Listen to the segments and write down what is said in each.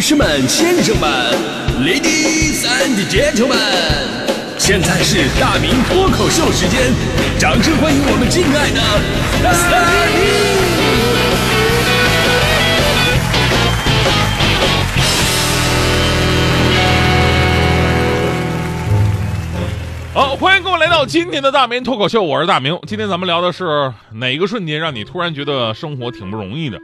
女士们、先生们，Ladies and Gentlemen，现在是大明脱口秀时间，掌声欢迎我们敬爱的大明！好，欢迎各位来到今天的大明脱口秀，我是大明。今天咱们聊的是哪个瞬间让你突然觉得生活挺不容易的？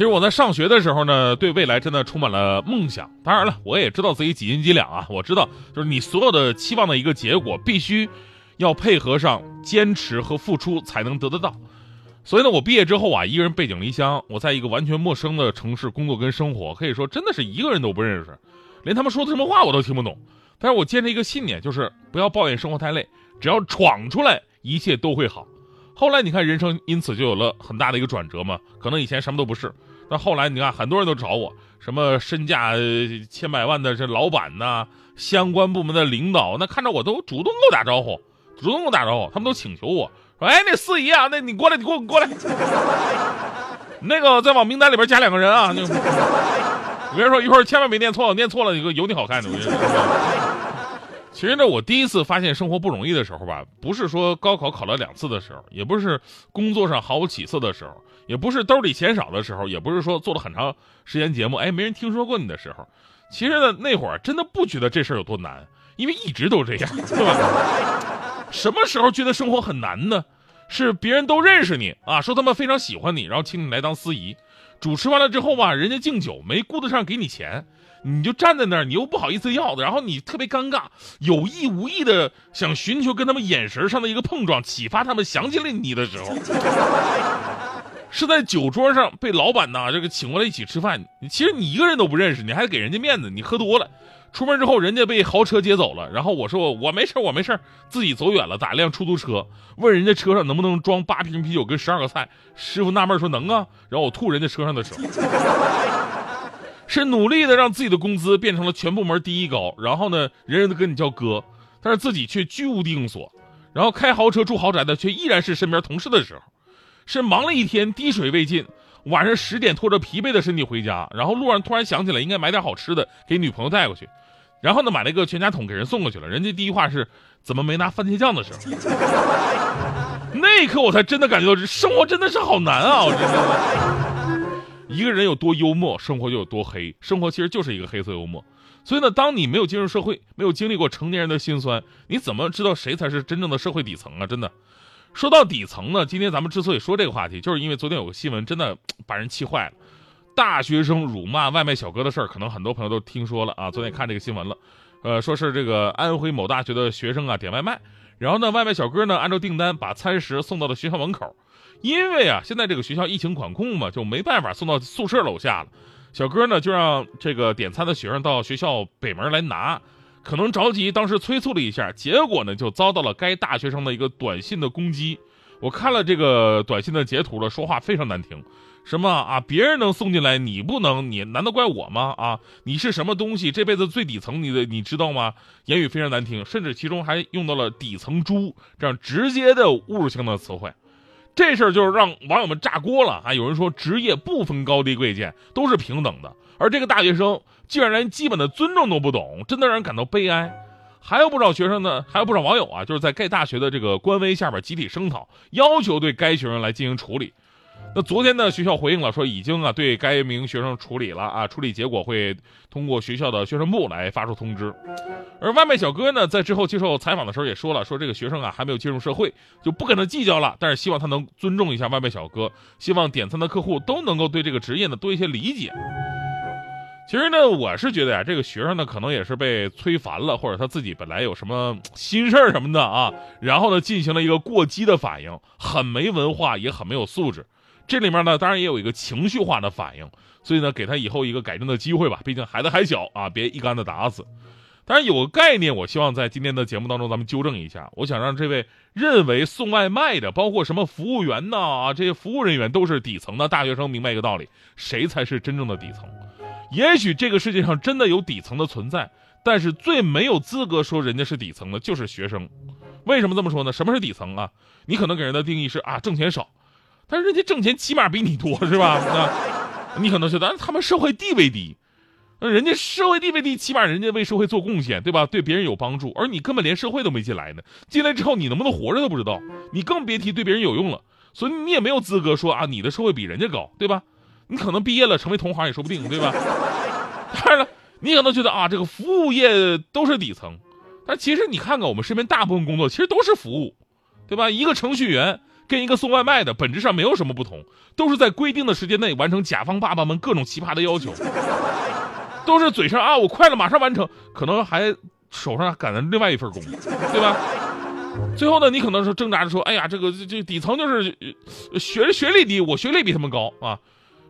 其实我在上学的时候呢，对未来真的充满了梦想。当然了，我也知道自己几斤几两啊。我知道，就是你所有的期望的一个结果，必须要配合上坚持和付出才能得得到。所以呢，我毕业之后啊，一个人背井离乡，我在一个完全陌生的城市工作跟生活，可以说真的是一个人都不认识，连他们说的什么话我都听不懂。但是我坚持一个信念，就是不要抱怨生活太累，只要闯出来，一切都会好。后来你看，人生因此就有了很大的一个转折嘛。可能以前什么都不是，但后来你看，很多人都找我，什么身价千百万的这老板呐，相关部门的领导，那看着我都主动跟我打招呼，主动跟我打招呼，他们都请求我说：“哎，那四姨啊，那你过来，你过，你过来，那个再往名单里边加两个人啊。”那个，我跟你说，一会儿千万别念错，念错了有个有你好看的。我跟你说。其实呢，我第一次发现生活不容易的时候吧，不是说高考考了两次的时候，也不是工作上毫无起色的时候，也不是兜里钱少的时候，也不是说做了很长时间节目，哎，没人听说过你的时候。其实呢，那会儿真的不觉得这事儿有多难，因为一直都这样，对吧？什么时候觉得生活很难呢？是别人都认识你啊，说他们非常喜欢你，然后请你来当司仪，主持完了之后吧，人家敬酒没顾得上给你钱。你就站在那儿，你又不好意思要的，然后你特别尴尬，有意无意的想寻求跟他们眼神上的一个碰撞，启发他们想起了你的时候，是在酒桌上被老板呢这个请过来一起吃饭，其实你一个人都不认识，你还给人家面子，你喝多了，出门之后人家被豪车接走了，然后我说我没事我没事自己走远了，打一辆出租车，问人家车上能不能装八瓶啤酒跟十二个菜，师傅纳闷说能啊，然后我吐人家车上的时候。是努力的让自己的工资变成了全部门第一高，然后呢，人人都跟你叫哥，但是自己却居无定所，然后开豪车住豪宅的却依然是身边同事的时候，是忙了一天滴水未进，晚上十点拖着疲惫的身体回家，然后路上突然想起来应该买点好吃的给女朋友带过去，然后呢买了一个全家桶给人送过去了，人家第一话是怎么没拿番茄酱的时候，那一刻我才真的感觉到这生活真的是好难啊，我真的。一个人有多幽默，生活就有多黑。生活其实就是一个黑色幽默。所以呢，当你没有进入社会，没有经历过成年人的辛酸，你怎么知道谁才是真正的社会底层啊？真的，说到底层呢，今天咱们之所以说这个话题，就是因为昨天有个新闻，真的把人气坏了。大学生辱骂外卖小哥的事儿，可能很多朋友都听说了啊。昨天看这个新闻了，呃，说是这个安徽某大学的学生啊点外卖，然后呢，外卖小哥呢按照订单把餐食送到了学校门口。因为啊，现在这个学校疫情管控嘛，就没办法送到宿舍楼下了。小哥呢，就让这个点餐的学生到学校北门来拿。可能着急，当时催促了一下，结果呢，就遭到了该大学生的一个短信的攻击。我看了这个短信的截图了，说话非常难听，什么啊，别人能送进来，你不能，你难道怪我吗？啊，你是什么东西？这辈子最底层，你的你知道吗？言语非常难听，甚至其中还用到了“底层猪”这样直接的侮辱性的词汇。这事儿就是让网友们炸锅了啊！有人说职业不分高低贵贱，都是平等的，而这个大学生竟然连基本的尊重都不懂，真的让人感到悲哀。还有不少学生呢，还有不少网友啊，就是在该大学的这个官微下边集体声讨，要求对该学生来进行处理。那昨天呢，学校回应了，说已经啊对该名学生处理了啊，处理结果会通过学校的宣传部来发出通知。而外卖小哥呢，在之后接受采访的时候也说了，说这个学生啊还没有进入社会，就不跟他计较了，但是希望他能尊重一下外卖小哥，希望点餐的客户都能够对这个职业呢多一些理解。其实呢，我是觉得呀，这个学生呢可能也是被催烦了，或者他自己本来有什么心事儿什么的啊，然后呢进行了一个过激的反应，很没文化，也很没有素质。这里面呢，当然也有一个情绪化的反应，所以呢，给他以后一个改正的机会吧。毕竟孩子还小啊，别一竿子打死。当然有个概念，我希望在今天的节目当中咱们纠正一下。我想让这位认为送外卖的，包括什么服务员呐啊，这些服务人员都是底层的大学生，明白一个道理：谁才是真正的底层？也许这个世界上真的有底层的存在，但是最没有资格说人家是底层的就是学生。为什么这么说呢？什么是底层啊？你可能给人的定义是啊，挣钱少。但是人家挣钱起码比你多是吧？那，你可能觉得他们社会地位低，那人家社会地位低，起码人家为社会做贡献，对吧？对别人有帮助，而你根本连社会都没进来呢。进来之后，你能不能活着都不知道，你更别提对别人有用了。所以你也没有资格说啊，你的社会比人家高，对吧？你可能毕业了成为同行也说不定，对吧？当然了，你可能觉得啊，这个服务业都是底层，但其实你看看我们身边大部分工作，其实都是服务，对吧？一个程序员跟一个送外卖的本质上没有什么不同，都是在规定的时间内完成甲方爸爸们各种奇葩的要求。都是嘴上啊，我快了，马上完成，可能还手上赶着另外一份工，对吧？最后呢，你可能是挣扎着说，哎呀，这个这底层就是学学历低，我学历比他们高啊。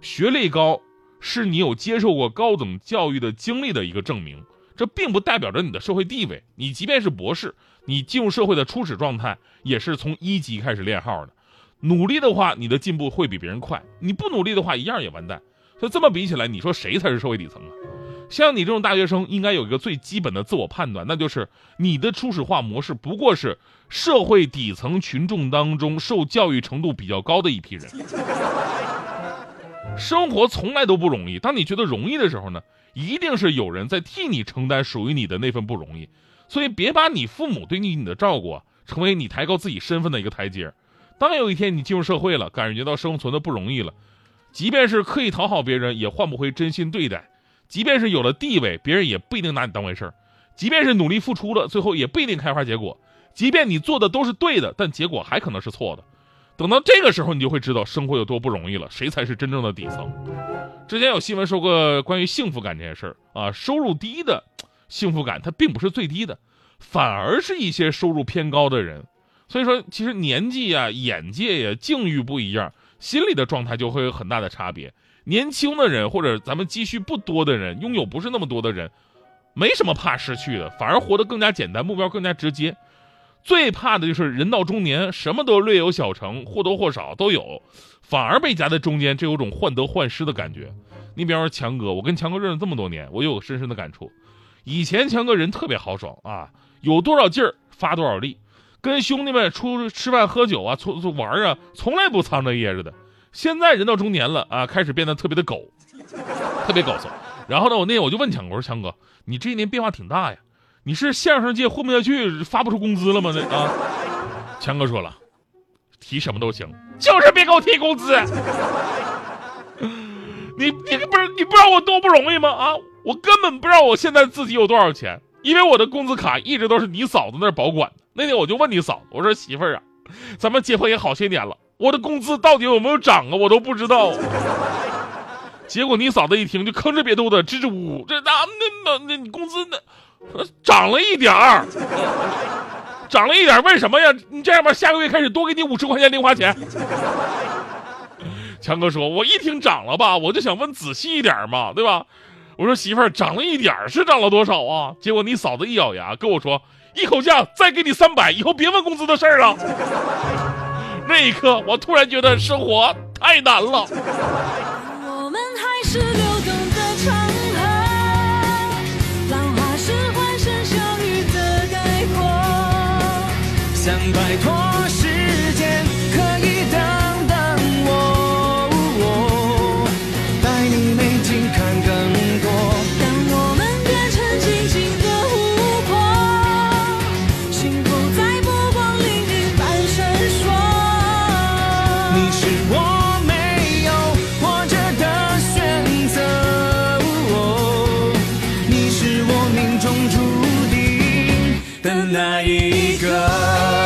学历高是你有接受过高等教育的经历的一个证明，这并不代表着你的社会地位。你即便是博士，你进入社会的初始状态也是从一级开始练号的。努力的话，你的进步会比别人快；你不努力的话，一样也完蛋。就这么比起来，你说谁才是社会底层啊？像你这种大学生，应该有一个最基本的自我判断，那就是你的初始化模式不过是社会底层群众当中受教育程度比较高的一批人。生活从来都不容易，当你觉得容易的时候呢，一定是有人在替你承担属于你的那份不容易。所以别把你父母对你你的照顾啊，成为你抬高自己身份的一个台阶。当有一天你进入社会了，感觉到生存的不容易了。即便是刻意讨好别人，也换不回真心对待；即便是有了地位，别人也不一定拿你当回事儿；即便是努力付出了，最后也不一定开花结果；即便你做的都是对的，但结果还可能是错的。等到这个时候，你就会知道生活有多不容易了，谁才是真正的底层。之前有新闻说过关于幸福感这件事儿啊，收入低的幸福感它并不是最低的，反而是一些收入偏高的人。所以说，其实年纪呀、眼界呀、境遇不一样。心理的状态就会有很大的差别。年轻的人或者咱们积蓄不多的人，拥有不是那么多的人，没什么怕失去的，反而活得更加简单，目标更加直接。最怕的就是人到中年，什么都略有小成，或多或少都有，反而被夹在中间，这有种患得患失的感觉。你比方说强哥，我跟强哥认识这么多年，我有个深深的感触。以前强哥人特别豪爽啊，有多少劲儿发多少力。跟兄弟们出吃饭喝酒啊，出出玩啊，从来不藏着掖着的。现在人到中年了啊，开始变得特别的狗，特别搞笑。然后呢，我那天我就问强哥，我说强哥，你这一年变化挺大呀，你是相声界混不下去，发不出工资了吗？那啊，强哥说了，提什么都行，就是别给我提工资。你你不是你不知道我多不容易吗？啊，我根本不知道我现在自己有多少钱，因为我的工资卡一直都是你嫂子那儿保管。那天我就问你嫂子，我说媳妇儿啊，咱们结婚也好些年了，我的工资到底有没有涨啊？我都不知道。结果你嫂子一听就吭哧瘪肚的支支吾吾，这那那那那你工资那 涨了一点儿，涨了一点为什么呀？你这样吧，下个月开始多给你五十块钱零花钱。强哥说，我一听涨了吧，我就想问仔细一点嘛，对吧？我说媳妇儿涨了一点是涨了多少啊？结果你嫂子一咬牙跟我说。一口价再给你三百，以后别问工资的事儿了。那一刻，我突然觉得生活太难了。我们还是想摆脱。一个。